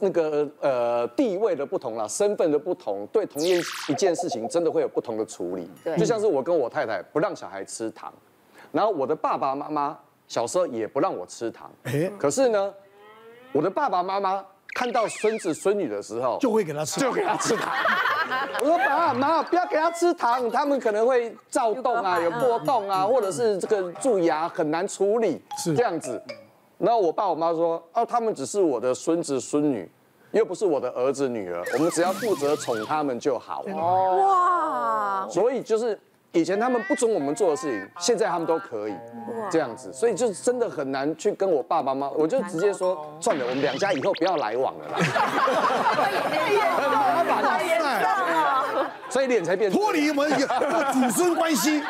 那个呃地位的不同啦，身份的不同，对同一一件事情，真的会有不同的处理。对就像是我跟我太太不让小孩吃糖，然后我的爸爸妈妈小时候也不让我吃糖，哎，可是呢，我的爸爸妈妈看到孙子孙女的时候，就会给他吃，就给他吃糖。我说爸妈不要给他吃糖，他们可能会躁动啊，有波动啊，或者是这个蛀牙很难处理，是这样子。然后我爸我妈说，哦，他们只是我的孙子孙女，又不是我的儿子女儿，我们只要负责宠他们就好。哇，所以就是以前他们不准我们做的事情，现在他们都可以这样子，所以就真的很难去跟我爸爸妈妈，我就直接说算了，我们两家以后不要来往了啦。很麻烦，严重哦，所以脸才变脱离我们祖孙关系。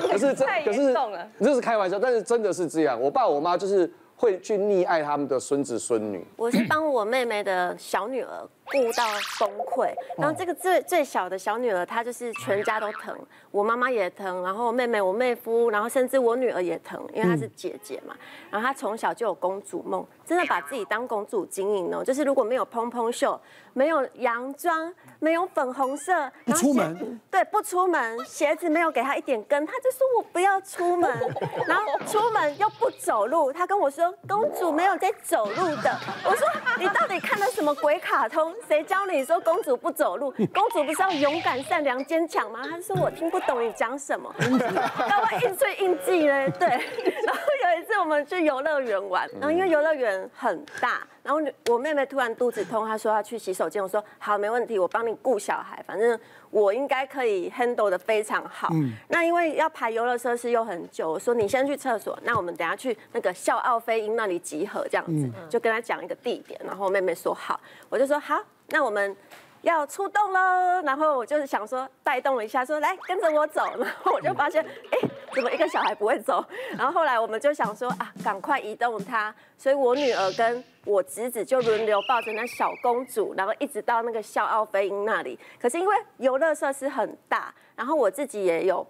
可是真太可是这是开玩笑，但是真的是这样。我爸我妈就是会去溺爱他们的孙子孙女。我是帮我妹妹的小女儿顾到崩溃，然后这个最最小的小女儿，她就是全家都疼，我妈妈也疼，然后妹妹、我妹夫，然后甚至我女儿也疼，因为她是姐姐嘛。然后她从小就有公主梦，真的把自己当公主经营哦。就是如果没有蓬蓬袖，没有洋装，没有粉红色，不出门对，不出门，鞋子没有给她一点跟，她就说我不要出门，然后出门又不走路，她跟我说公主没有在走路的，我说你到底看了什么鬼卡通？谁教你说公主不走路？公主不是要勇敢、善良、坚强吗？他说我听不懂你讲什么，那我硬吹硬记呢。对，然 后有一次我们去游乐园玩，然后因为游乐园很大，然后我妹妹突然肚子痛，她说要去洗手间，我说好，没问题，我帮你顾小孩，反正我应该可以 handle 的非常好。那因为要排游乐设施又很久，我说你先去厕所，那我们等下去那个笑傲飞鹰那里集合，这样子就跟她讲一个地点，然后我妹妹说好，我就说好。那我们要出动喽，然后我就是想说带动了一下，说来跟着我走，然后我就发现，哎，怎么一个小孩不会走？然后后来我们就想说啊，赶快移动他，所以我女儿跟我侄子就轮流抱着那小公主，然后一直到那个笑傲飞鹰那里。可是因为游乐设施很大，然后我自己也有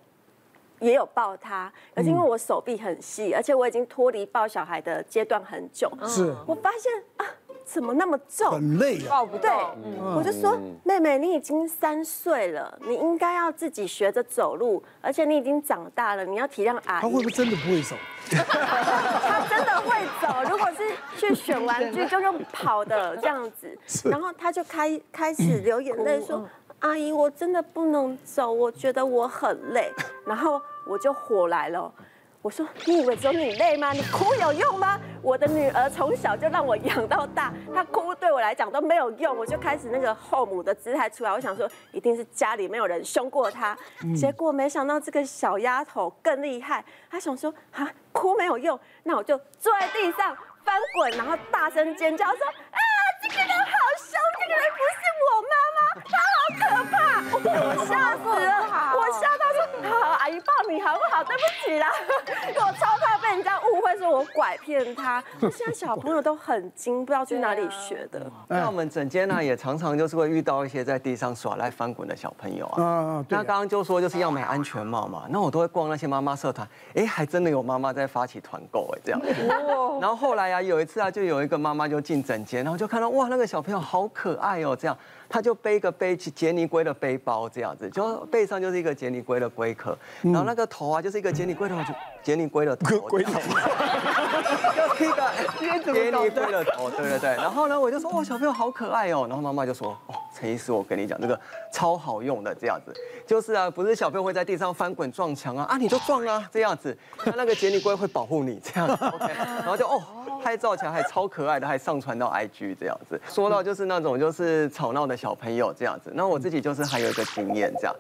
也有抱他，可是因为我手臂很细，而且我已经脱离抱小孩的阶段很久，是我发现啊。怎么那么重？很累啊！抱不对动，，我就说妹妹，你已经三岁了，你应该要自己学着走路，而且你已经长大了，你要体谅阿姨。他会不会真的不会走？他真的会走，如果是去选玩具，就用跑的这样子，然后他就开开始流眼泪说：“阿姨，我真的不能走，我觉得我很累。”然后我就火来了。我说：“你以为只有你累吗？你哭有用吗？我的女儿从小就让我养到大，她哭对我来讲都没有用。我就开始那个后母的姿态出来，我想说一定是家里没有人凶过她。结果没想到这个小丫头更厉害，她想说啊，哭没有用，那我就坐在地上翻滚，然后大声尖叫说啊，这个人好凶，对不起啦。”我超怕被人家误会，说我拐骗他。现在小朋友都很精，不知道去哪里学的。那我们整间呢，也常常就是会遇到一些在地上耍赖翻滚的小朋友啊。啊，对那刚刚就说就是要买安全帽嘛，那我都会逛那些妈妈社团，哎，还真的有妈妈在发起团购哎，这样。然后后来啊，有一次啊，就有一个妈妈就进整间，然后就看到哇，那个小朋友好可爱哦，这样。他就背一个背起杰尼龟的背包，这样子，就背上就是一个杰尼龟的龟壳，然后那个头啊，就是一个杰尼龟的杰尼龟的头，龟头，就是一个杰尼龟的头，对对对。然后呢，我就说，哇，小朋友好可爱哦。然后妈妈就说，哦，陈医师，我跟你讲，这个超好用的，这样子，就是啊，不是小朋友会在地上翻滚撞墙啊，啊，你就撞啊，这样子，那那个杰尼龟会保护你，这样子，OK。然后就哦，拍照起来还超可爱的，还上传到 IG 这样子。说到就是那种就是吵闹的小朋友这样子，那我自己就是还有一个经验这样。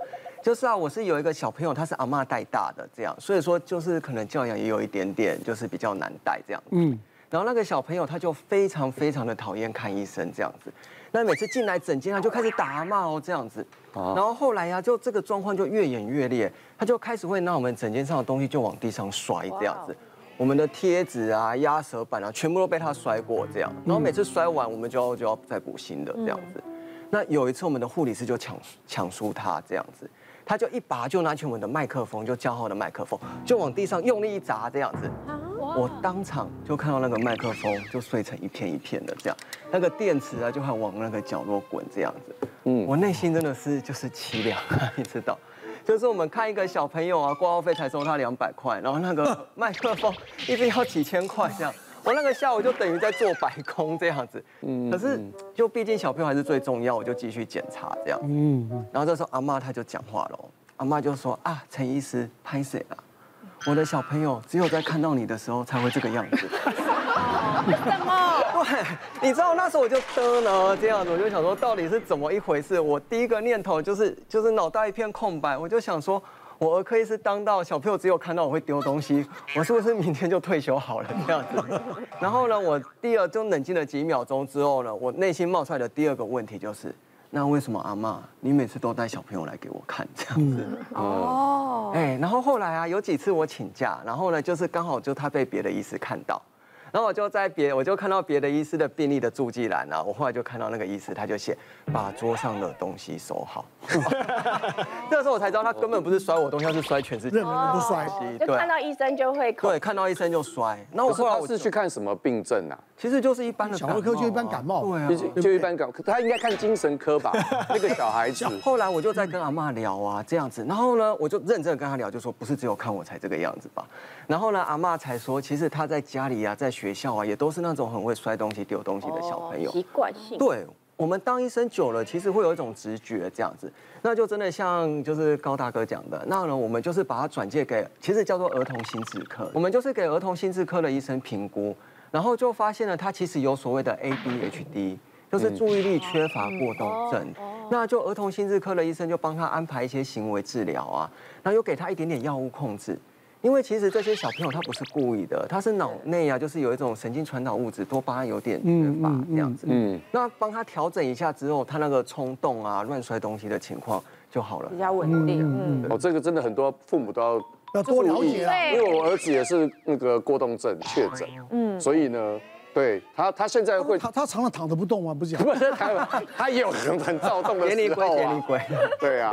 就是啊，我是有一个小朋友，他是阿妈带大的，这样，所以说就是可能教养也有一点点，就是比较难带这样。嗯，然后那个小朋友他就非常非常的讨厌看医生这样子，那每次进来诊间他就开始打阿嬷哦这样子，然后后来呀、啊，就这个状况就越演越烈，他就开始会拿我们诊间上的东西就往地上摔这样子，我们的贴纸啊、压舌板啊，全部都被他摔过这样，然后每次摔完我们就要就要再补新的这样子。那有一次我们的护理师就抢抢输他这样子。他就一把就拿起我们的麦克风，就叫号的麦克风，就往地上用力一砸，这样子。我当场就看到那个麦克风就碎成一片一片的这样，那个电池啊就还往那个角落滚这样子。嗯，我内心真的是就是凄凉，你知道，就是我们看一个小朋友啊，挂号费才收他两百块，然后那个 麦克风一直要几千块这样。我那个下午就等于在做白工这样子，嗯，可是就毕竟小朋友还是最重要，我就继续检查这样，嗯，然后这时候阿妈她就讲话了，阿妈就说啊，陈医师拍谁了？我的小朋友只有在看到你的时候才会这个样子。为什么？对，你知道那时候我就得了这样子，我就想说到底是怎么一回事？我第一个念头就是就是脑袋一片空白，我就想说。我儿科医师当到小朋友只有看到我会丢东西，我是不是明天就退休好了这样子？然后呢，我第二就冷静了几秒钟之后呢，我内心冒出来的第二个问题就是，那为什么阿妈你每次都带小朋友来给我看这样子？哦，哎，然后后来啊有几次我请假，然后呢就是刚好就他被别的医师看到。然后我就在别，我就看到别的医师的病历的注记栏啊，我后来就看到那个医师，他就写把桌上的东西收好。那个时候我才知道，他根本不是摔我东西，他是摔全世界。任何人都摔。对，看到医生就会。对，看到医生就摔。那我后来我是去看什么病症啊？其实就是一般的小儿科，就一般感冒。对啊，就一般感冒。他应该看精神科吧？那个小孩子。后来我就在跟阿妈聊啊，这样子。然后呢，我就认真的跟他聊，就说不是只有看我才这个样子吧。然后呢，阿妈才说，其实他在家里啊，在学校啊，也都是那种很会摔东西、丢东西的小朋友。习惯性。对，我们当医生久了，其实会有一种直觉，这样子，那就真的像就是高大哥讲的，那呢，我们就是把它转介给，其实叫做儿童心智科，我们就是给儿童心智科的医生评估，然后就发现了他其实有所谓的 ADHD，就是注意力缺乏过动症，那就儿童心智科的医生就帮他安排一些行为治疗啊，然后又给他一点点药物控制。因为其实这些小朋友他不是故意的，他是脑内啊，就是有一种神经传导物质多巴胺有点缺乏这样子。嗯，那帮他调整一下之后，他那个冲动啊、乱摔东西的情况就好了，比较稳定。嗯，哦，这个真的很多父母都要要多了解啊，因为我儿子也是那个过动症确诊，嗯，所以呢，对他他现在会他他常常躺着不动吗？不是，不是他他也有很很躁动的时候啊，对啊，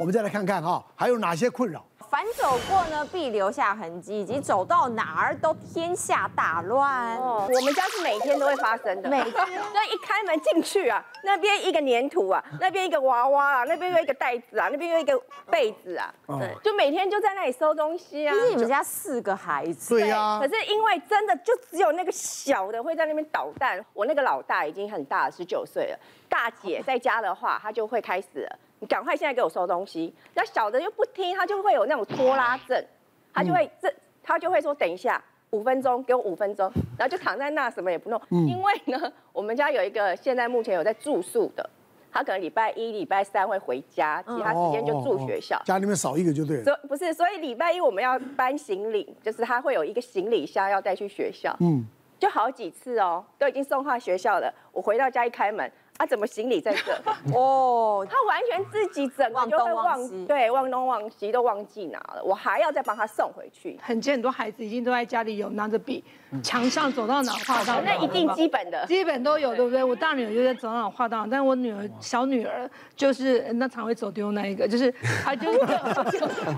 我们再来看看哈，还有哪些困扰？凡走过呢，必留下痕迹，以及走到哪儿都天下大乱。哦，我们家是每天都会发生的，每天。那一开门进去啊，那边一个粘土啊，那边一个娃娃啊，那边又一个袋子啊，那边又一个被子啊，对，就每天就在那里收东西啊。其实你们家四个孩子，对呀。可是因为真的就只有那个小的会在那边捣蛋，我那个老大已经很大了，十九岁了，大姐在家的话，她就会开始了。你赶快现在给我收东西，那小的又不听，他就会有那种拖拉症，他就会这，他就会说等一下，五分钟，给我五分钟，然后就躺在那什么也不弄。因为呢，我们家有一个现在目前有在住宿的，他可能礼拜一、礼拜三会回家，其他时间就住学校。家里面少一个就对了。所不是，所以礼拜一我们要搬行李，就是他会有一个行李箱要带去学校。嗯，就好几次哦，都已经送到学校了，我回到家一开门。他怎么行李在这？哦，他完全自己整个就会忘，对，忘东忘西都忘记拿了，我还要再帮他送回去。很见很多孩子已经都在家里有拿着笔，墙上走到哪画到哪，那一定基本的，基本都有，对不对？我大女儿就在走到哪画到哪，但我女儿小女儿就是那常会走丢那一个，就是她就是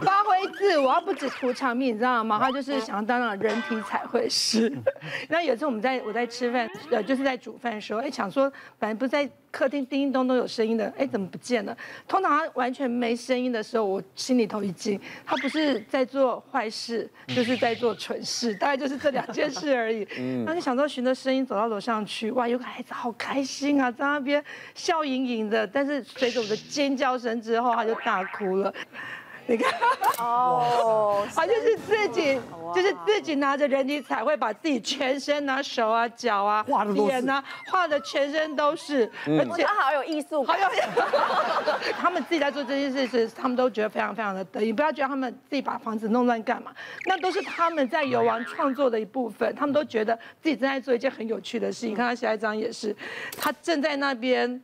发挥自我，不止图场面，你知道吗？她就是想要当那人体彩绘师。那有次我们在我在吃饭，呃，就是在煮饭的时候，哎，想说反正不是在。客厅叮叮咚咚有声音的，哎，怎么不见了？通常他完全没声音的时候，我心里头一惊，他不是在做坏事，就是在做蠢事，大概就是这两件事而已。嗯，那就想说循着声音走到楼上去，哇，有个孩子好开心啊，在那边笑盈盈的，但是随着我的尖叫声之后，他就大哭了。你看，哦，他就是自己，就是自己拿着人体彩绘，把自己全身啊、手啊、脚啊、脸啊画的全身都是，而且他好有艺术，好有。他们自己在做这件事时，他们都觉得非常非常的得意。不要觉得他们自己把房子弄乱干嘛，那都是他们在游玩创作的一部分。他们都觉得自己正在做一件很有趣的事情。你看他下一张也是，他正在那边。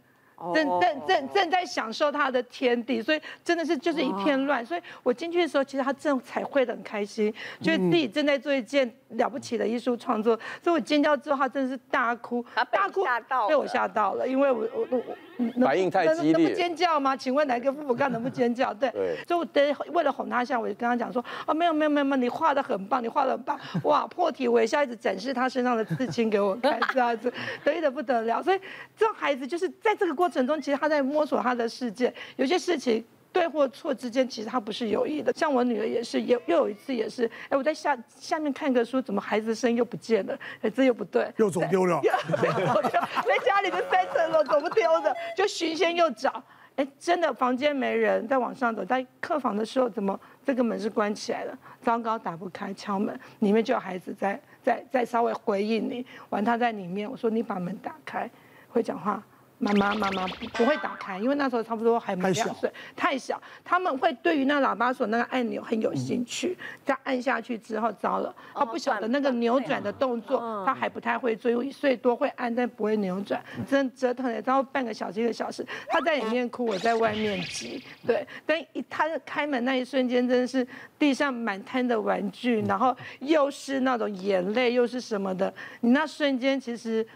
正正正正在享受他的天地，所以真的是就是一片乱。所以我进去的时候，其实他正彩绘的很开心，觉得自己正在做一件了不起的艺术创作。所以我尖叫之后，他真的是大哭，大哭被我吓到了，因为我我我反应太激烈，能不尖叫吗？请问哪个父母干能不尖叫？对，所以我得为了哄他笑，我就跟他讲说啊，没有没有没有，你画的很棒，你画的很棒，哇，破涕为笑，一直展示他身上的刺青给我看，这样子得意的不得了。所以这种孩子就是在这个过程中，其实他在摸索他的世界，有些事情。对或错之间，其实他不是有意的。像我女儿也是，也又有一次也是，哎，我在下下面看个书，怎么孩子声音又不见了？哎，这又不对，又走丢了。在家里的三层楼怎么丢的？就寻仙又找，哎，真的房间没人，再往上走，在客房的时候，怎么这个门是关起来的？糟糕，打不开，敲门，里面就有孩子在在在稍微回应你，完他在里面，我说你把门打开，会讲话。妈妈妈妈不不会打开，因为那时候差不多还没两岁，太小。他们会对于那喇叭锁那个按钮很有兴趣，再按下去之后，糟了，他不晓得那个扭转的动作，他还不太会做，一岁多会按，但不会扭转，真折腾了，然后半个小时一个小时，他在里面哭，我在外面急，对。但一他开门那一瞬间，真的是地上满摊的玩具，然后又是那种眼泪，又是什么的，你那瞬间其实。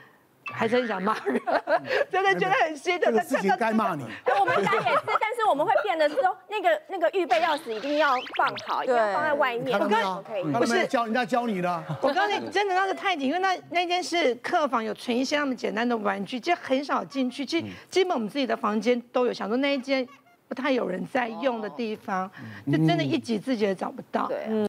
还是很想骂人，真的觉得很心疼。这个事情该骂你。我们家也是，但是我们会变的是说，那个那个预备钥匙一定要放好，一定要放在外面。我刚不是教人家教你的。我告诉你，真的那个太紧，因为那那间是客房，有存一些那么简单的玩具，其实很少进去。其实基本我们自己的房间都有，想说那一间不太有人在用的地方，就真的一己自己也找不到。对。